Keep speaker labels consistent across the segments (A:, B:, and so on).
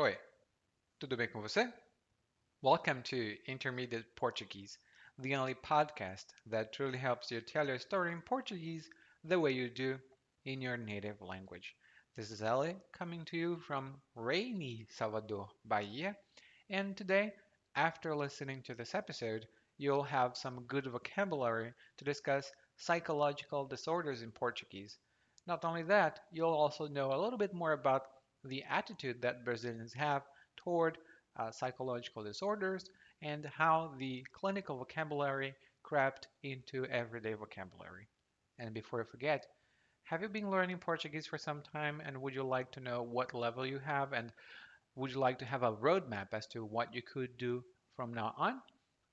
A: Oi, tudo bem com você? Welcome to Intermediate Portuguese, the only podcast that truly helps you tell your story in Portuguese the way you do in your native language. This is Ellie coming to you from rainy Salvador, Bahia, and today, after listening to this episode, you'll have some good vocabulary to discuss psychological disorders in Portuguese. Not only that, you'll also know a little bit more about the attitude that Brazilians have toward uh, psychological disorders and how the clinical vocabulary crept into everyday vocabulary. And before I forget, have you been learning Portuguese for some time and would you like to know what level you have and would you like to have a roadmap as to what you could do from now on?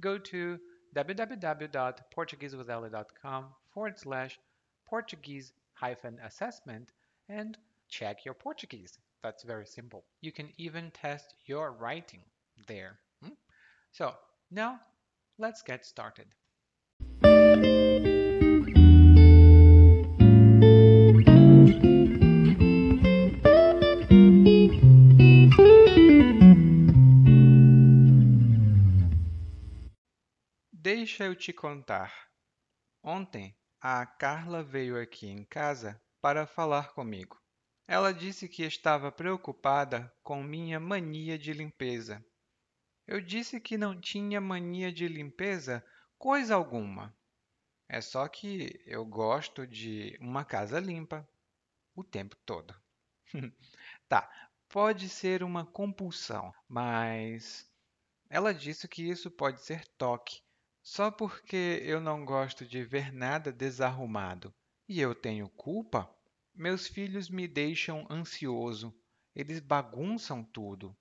A: Go to www.portuguesewitheli.com forward slash Portuguese hyphen assessment and check your Portuguese. That's very simple. You can even test your writing there. Hmm? So now let's get started. Deixa eu te contar. Ontem a Carla veio aqui em casa para falar comigo. Ela disse que estava preocupada com minha mania de limpeza. Eu disse que não tinha mania de limpeza coisa alguma. É só que eu gosto de uma casa limpa o tempo todo. tá, pode ser uma compulsão, mas ela disse que isso pode ser toque, só porque eu não gosto de ver nada desarrumado e eu tenho culpa. Meus filhos me deixam ansioso, eles bagunçam tudo.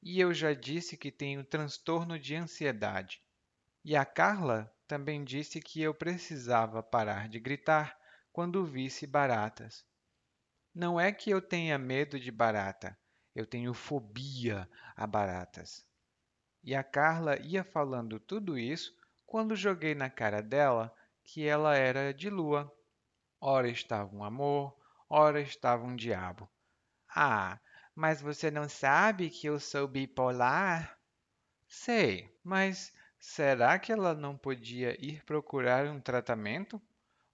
A: E eu já disse que tenho transtorno de ansiedade. E a Carla também disse que eu precisava parar de gritar quando visse baratas. Não é que eu tenha medo de barata, eu tenho fobia a baratas. E a Carla ia falando tudo isso quando joguei na cara dela que ela era de lua ora estava um amor, ora estava um diabo. Ah, mas você não sabe que eu sou bipolar? Sei, mas será que ela não podia ir procurar um tratamento?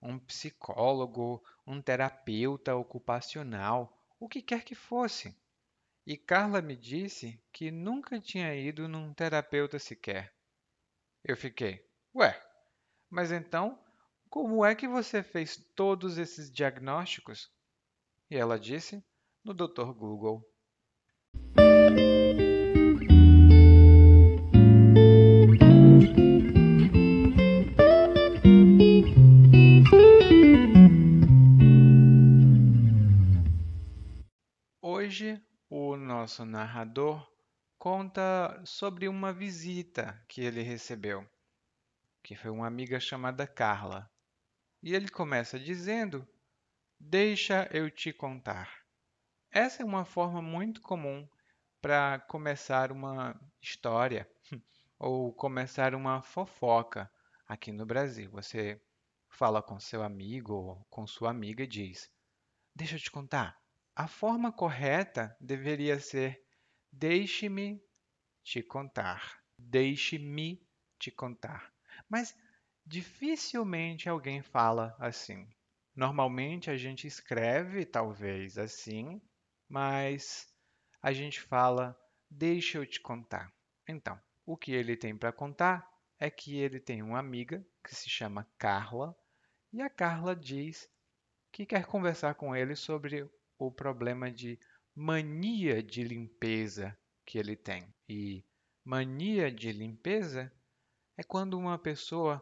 A: Um psicólogo, um terapeuta ocupacional, o que quer que fosse. E Carla me disse que nunca tinha ido num terapeuta sequer. Eu fiquei, ué, mas então como é que você fez todos esses diagnósticos? E ela disse: No Dr. Google. Hoje, o nosso narrador conta sobre uma visita que ele recebeu, que foi uma amiga chamada Carla. E ele começa dizendo: Deixa eu te contar. Essa é uma forma muito comum para começar uma história ou começar uma fofoca aqui no Brasil. Você fala com seu amigo ou com sua amiga e diz: Deixa eu te contar. A forma correta deveria ser: Deixe-me te contar. Deixe-me te contar. Mas Dificilmente alguém fala assim. Normalmente a gente escreve, talvez assim, mas a gente fala, deixa eu te contar. Então, o que ele tem para contar é que ele tem uma amiga que se chama Carla, e a Carla diz que quer conversar com ele sobre o problema de mania de limpeza que ele tem. E mania de limpeza é quando uma pessoa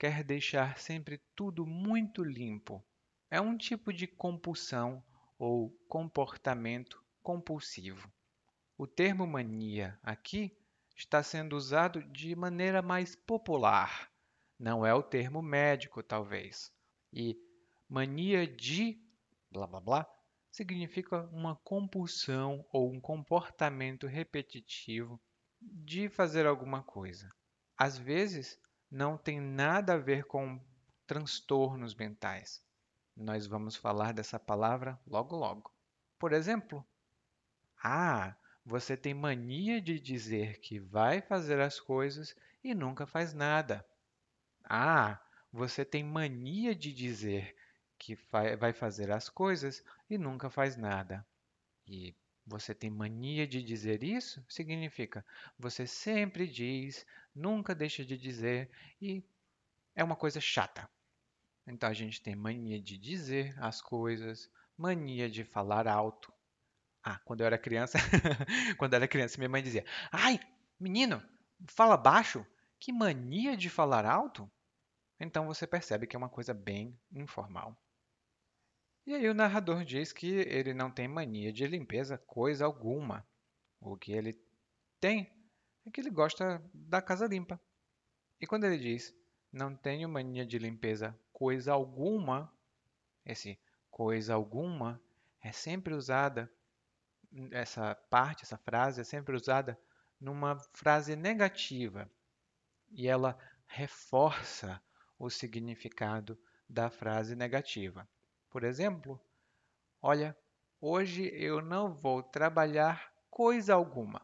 A: quer deixar sempre tudo muito limpo. É um tipo de compulsão ou comportamento compulsivo. O termo mania aqui está sendo usado de maneira mais popular, não é o termo médico, talvez. E mania de blá blá blá significa uma compulsão ou um comportamento repetitivo de fazer alguma coisa. Às vezes, não tem nada a ver com transtornos mentais. Nós vamos falar dessa palavra logo logo. Por exemplo, ah, Você tem mania de dizer que vai fazer as coisas e nunca faz nada. Ah, você tem mania de dizer que vai fazer as coisas e nunca faz nada. E você tem mania de dizer isso? Significa você sempre diz, nunca deixa de dizer e é uma coisa chata. Então a gente tem mania de dizer as coisas, mania de falar alto. Ah, quando eu era criança, quando eu era criança, minha mãe dizia: "Ai, menino, fala baixo. Que mania de falar alto?" Então você percebe que é uma coisa bem informal. E aí o narrador diz que ele não tem mania de limpeza coisa alguma. O que ele tem é que ele gosta da casa limpa. E quando ele diz não tenho mania de limpeza coisa alguma, esse coisa alguma é sempre usada, essa parte, essa frase é sempre usada numa frase negativa e ela reforça o significado da frase negativa. Por exemplo, olha, hoje eu não vou trabalhar coisa alguma.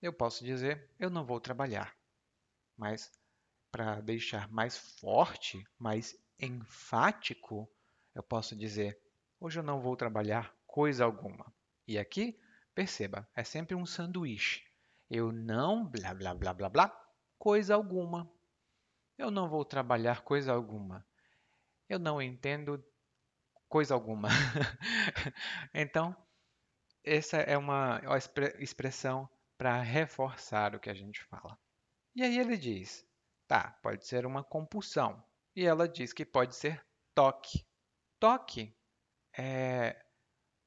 A: Eu posso dizer eu não vou trabalhar, mas para deixar mais forte, mais enfático, eu posso dizer hoje eu não vou trabalhar coisa alguma. E aqui, perceba, é sempre um sanduíche. Eu não blá blá blá blá blá coisa alguma. Eu não vou trabalhar coisa alguma. Eu não entendo coisa alguma. então, essa é uma expressão para reforçar o que a gente fala. E aí ele diz: tá, pode ser uma compulsão. E ela diz que pode ser toque. Toque é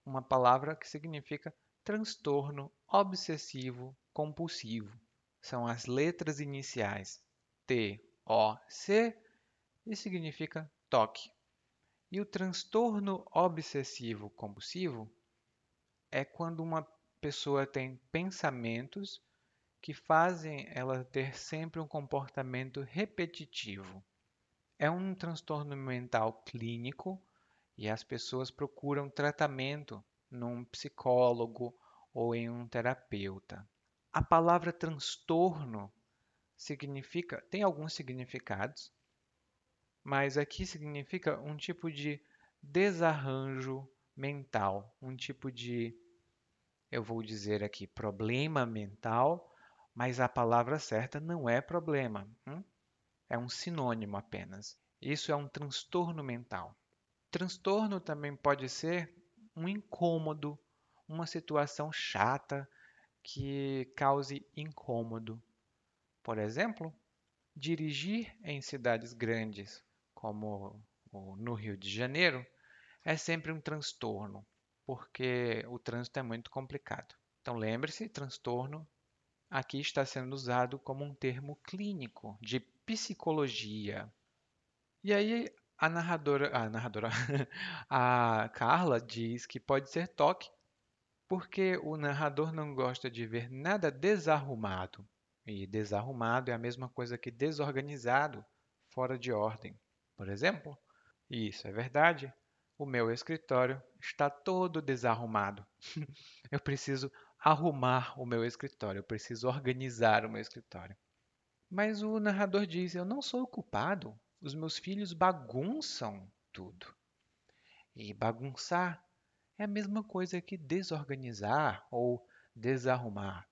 A: uma palavra que significa transtorno obsessivo compulsivo. São as letras iniciais T OC e significa toque. E o transtorno obsessivo compulsivo é quando uma pessoa tem pensamentos que fazem ela ter sempre um comportamento repetitivo. É um transtorno mental clínico e as pessoas procuram tratamento num psicólogo ou em um terapeuta. A palavra transtorno significa, tem alguns significados, mas aqui significa um tipo de desarranjo mental, um tipo de, eu vou dizer aqui, problema mental, mas a palavra certa não é problema, hum? é um sinônimo apenas. Isso é um transtorno mental. Transtorno também pode ser um incômodo, uma situação chata que cause incômodo. Por exemplo, dirigir em cidades grandes, como no Rio de Janeiro, é sempre um transtorno, porque o trânsito é muito complicado. Então lembre-se, transtorno aqui está sendo usado como um termo clínico de psicologia. E aí a narradora, a narradora, a Carla diz que pode ser toque porque o narrador não gosta de ver nada desarrumado. E desarrumado é a mesma coisa que desorganizado, fora de ordem. Por exemplo, isso é verdade. O meu escritório está todo desarrumado. eu preciso arrumar o meu escritório, eu preciso organizar o meu escritório. Mas o narrador diz: Eu não sou o culpado, os meus filhos bagunçam tudo. E bagunçar é a mesma coisa que desorganizar ou desarrumar.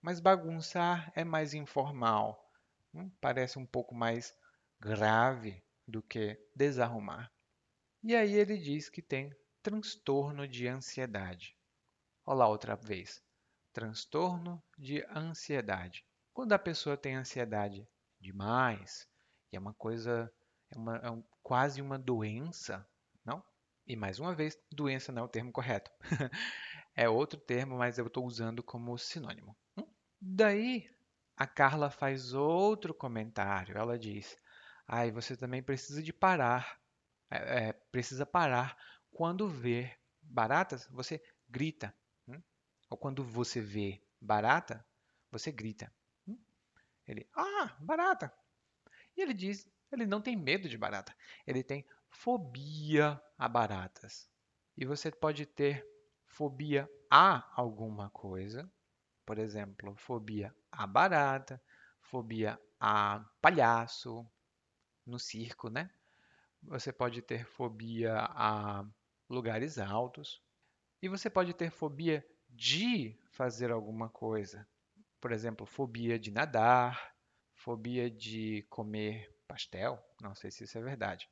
A: Mas bagunçar é mais informal, hum, parece um pouco mais grave do que desarrumar. E aí ele diz que tem transtorno de ansiedade. Olá outra vez. Transtorno de ansiedade. Quando a pessoa tem ansiedade demais, e é uma coisa, é, uma, é um, quase uma doença, não? E mais uma vez, doença não é o termo correto. é outro termo, mas eu estou usando como sinônimo. Daí a Carla faz outro comentário. Ela diz: "Ai, você também precisa de parar. É, é, precisa parar quando vê baratas, você grita. Hum? Ou quando você vê barata, você grita. Hum? Ele, ah, barata. E ele diz, ele não tem medo de barata. Ele tem fobia a baratas. E você pode ter fobia a alguma coisa Por exemplo, fobia a barata, fobia a palhaço, no circo, né? Você pode ter fobia a lugares altos. E você pode ter fobia de fazer alguma coisa. Por exemplo, fobia de nadar, fobia de comer pastel, não sei se isso é verdade.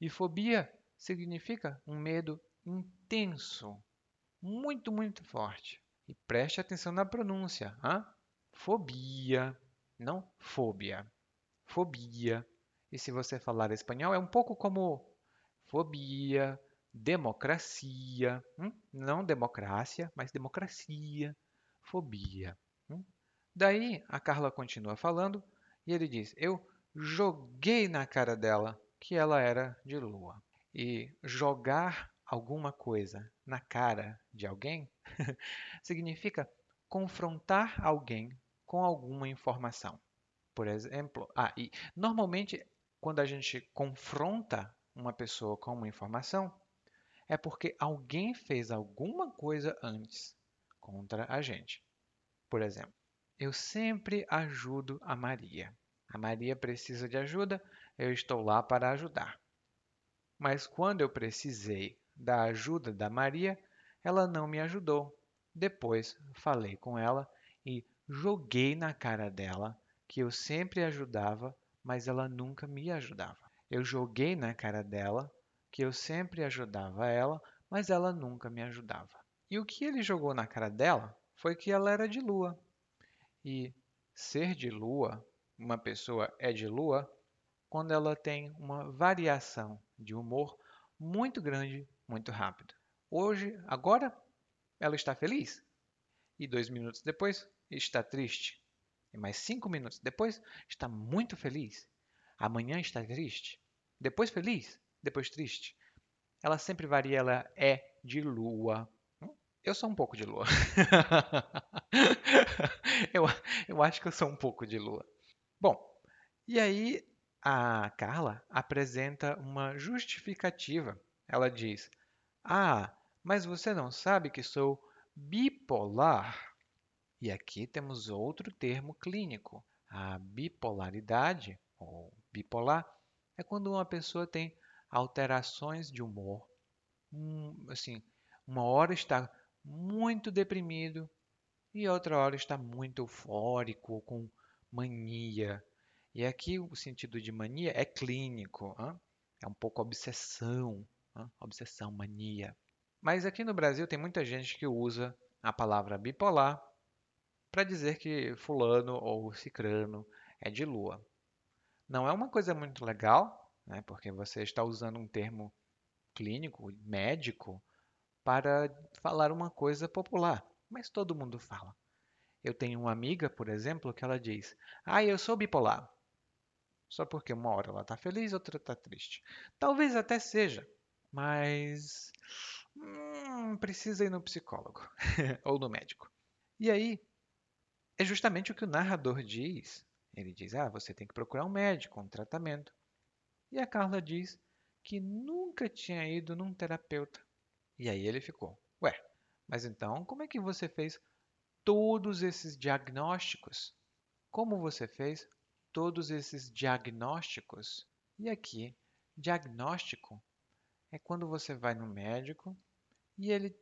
A: E fobia significa um medo intenso, muito, muito forte. E preste atenção na pronúncia. Hein? Fobia, não fobia. Fobia. E se você falar espanhol, é um pouco como fobia, democracia, hum? não democracia, mas democracia, fobia. Hum? Daí a Carla continua falando e ele diz: Eu joguei na cara dela que ela era de lua. E jogar alguma coisa na cara de alguém significa confrontar alguém com alguma informação. Por exemplo, ah, e normalmente quando a gente confronta uma pessoa com uma informação, é porque alguém fez alguma coisa antes contra a gente. Por exemplo, eu sempre ajudo a Maria. A Maria precisa de ajuda, eu estou lá para ajudar. Mas quando eu precisei da ajuda da Maria, ela não me ajudou. Depois falei com ela e joguei na cara dela que eu sempre ajudava, mas ela nunca me ajudava. Eu joguei na cara dela que eu sempre ajudava ela, mas ela nunca me ajudava. E o que ele jogou na cara dela foi que ela era de lua. E ser de lua, uma pessoa é de lua, quando ela tem uma variação de humor muito grande, muito rápido. Hoje, agora, ela está feliz. E dois minutos depois, está triste. E mais cinco minutos depois, está muito feliz. Amanhã está triste. Depois feliz. Depois triste. Ela sempre varia, ela é de lua. Eu sou um pouco de lua. eu, eu acho que eu sou um pouco de lua. Bom, e aí a Carla apresenta uma justificativa. Ela diz: Ah, mas você não sabe que sou bipolar. E aqui temos outro termo clínico. A bipolaridade, ou bipolar, é quando uma pessoa tem alterações de humor. Um, assim, uma hora está muito deprimido e outra hora está muito eufórico, com mania. E aqui o sentido de mania é clínico, hein? é um pouco obsessão, hein? obsessão, mania. Mas aqui no Brasil tem muita gente que usa a palavra bipolar para dizer que fulano ou cicrano é de lua. Não é uma coisa muito legal, né, porque você está usando um termo clínico, médico, para falar uma coisa popular, mas todo mundo fala. Eu tenho uma amiga, por exemplo, que ela diz: Ah, eu sou bipolar. Só porque uma hora ela está feliz, outra está triste. Talvez até seja, mas hum, precisa ir no psicólogo ou no médico. E aí, é justamente o que o narrador diz. Ele diz: Ah, você tem que procurar um médico, um tratamento. E a Carla diz que nunca tinha ido num terapeuta. E aí ele ficou: Ué, mas então como é que você fez todos esses diagnósticos? Como você fez todos esses diagnósticos? E aqui, diagnóstico é quando você vai no médico e ele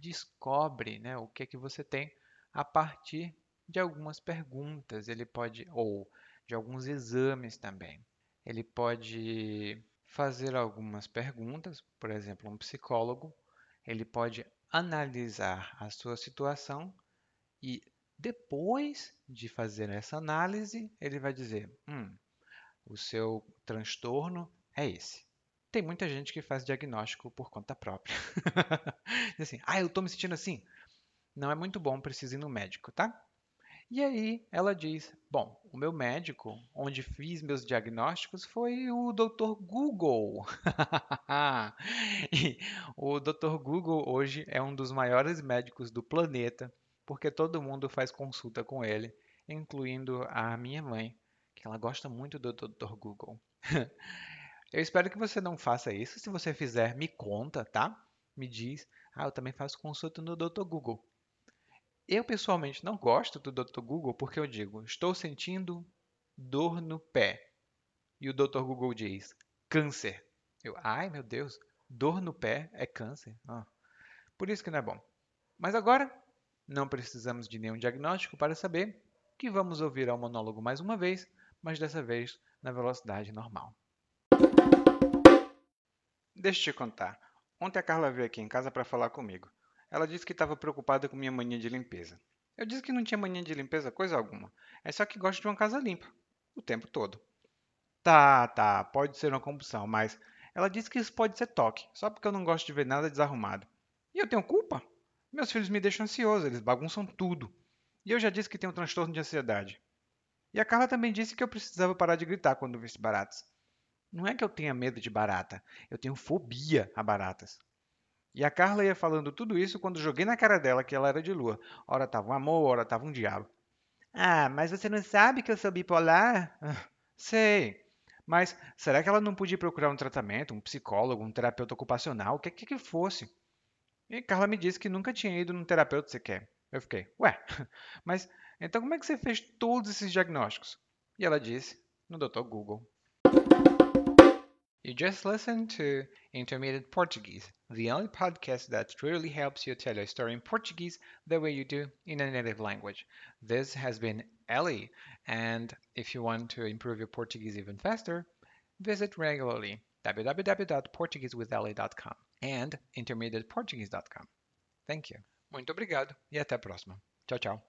A: descobre né, o que, é que você tem a partir de algumas perguntas, ele pode ou de alguns exames também. Ele pode fazer algumas perguntas, por exemplo, um psicólogo, ele pode analisar a sua situação e depois de fazer essa análise, ele vai dizer: hum, o seu transtorno é esse. Tem muita gente que faz diagnóstico por conta própria. assim, ah, eu estou me sentindo assim. Não é muito bom, precisa ir no médico, tá? E aí ela diz: Bom, o meu médico, onde fiz meus diagnósticos, foi o Dr. Google. e o Dr. Google hoje é um dos maiores médicos do planeta, porque todo mundo faz consulta com ele, incluindo a minha mãe, que ela gosta muito do Dr. Google. Eu espero que você não faça isso. Se você fizer, me conta, tá? Me diz. Ah, eu também faço consulta no Dr. Google. Eu pessoalmente não gosto do Dr. Google porque eu digo, estou sentindo dor no pé. E o Dr. Google diz, câncer. Eu, ai meu Deus, dor no pé é câncer. Ah, por isso que não é bom. Mas agora, não precisamos de nenhum diagnóstico para saber que vamos ouvir ao monólogo mais uma vez, mas dessa vez na velocidade normal. Deixa eu te contar. Ontem a Carla veio aqui em casa para falar comigo. Ela disse que estava preocupada com minha mania de limpeza. Eu disse que não tinha mania de limpeza coisa alguma. É só que gosto de uma casa limpa. O tempo todo. Tá, tá, pode ser uma compulsão, mas ela disse que isso pode ser toque, só porque eu não gosto de ver nada desarrumado. E eu tenho culpa? Meus filhos me deixam ansioso, eles bagunçam tudo. E eu já disse que tenho um transtorno de ansiedade. E a Carla também disse que eu precisava parar de gritar quando visse baratas. Não é que eu tenha medo de barata, eu tenho fobia a baratas. E a Carla ia falando tudo isso quando joguei na cara dela que ela era de lua. Ora tava um amor, ora tava um diabo. Ah, mas você não sabe que eu sou bipolar? Sei. Mas será que ela não podia procurar um tratamento, um psicólogo, um terapeuta ocupacional, o que que, que fosse? E Carla me disse que nunca tinha ido num terapeuta sequer. Eu fiquei, ué, mas então como é que você fez todos esses diagnósticos? E ela disse, no Dr. Google. You just listened to Intermediate Portuguese, the only podcast that truly helps you tell a story in Portuguese the way you do in a native language. This has been Ellie, and if you want to improve your Portuguese even faster, visit regularly www.portuguesewithellie.com and intermediateportuguese.com. Thank you. Muito obrigado e até a próxima. Tchau, tchau.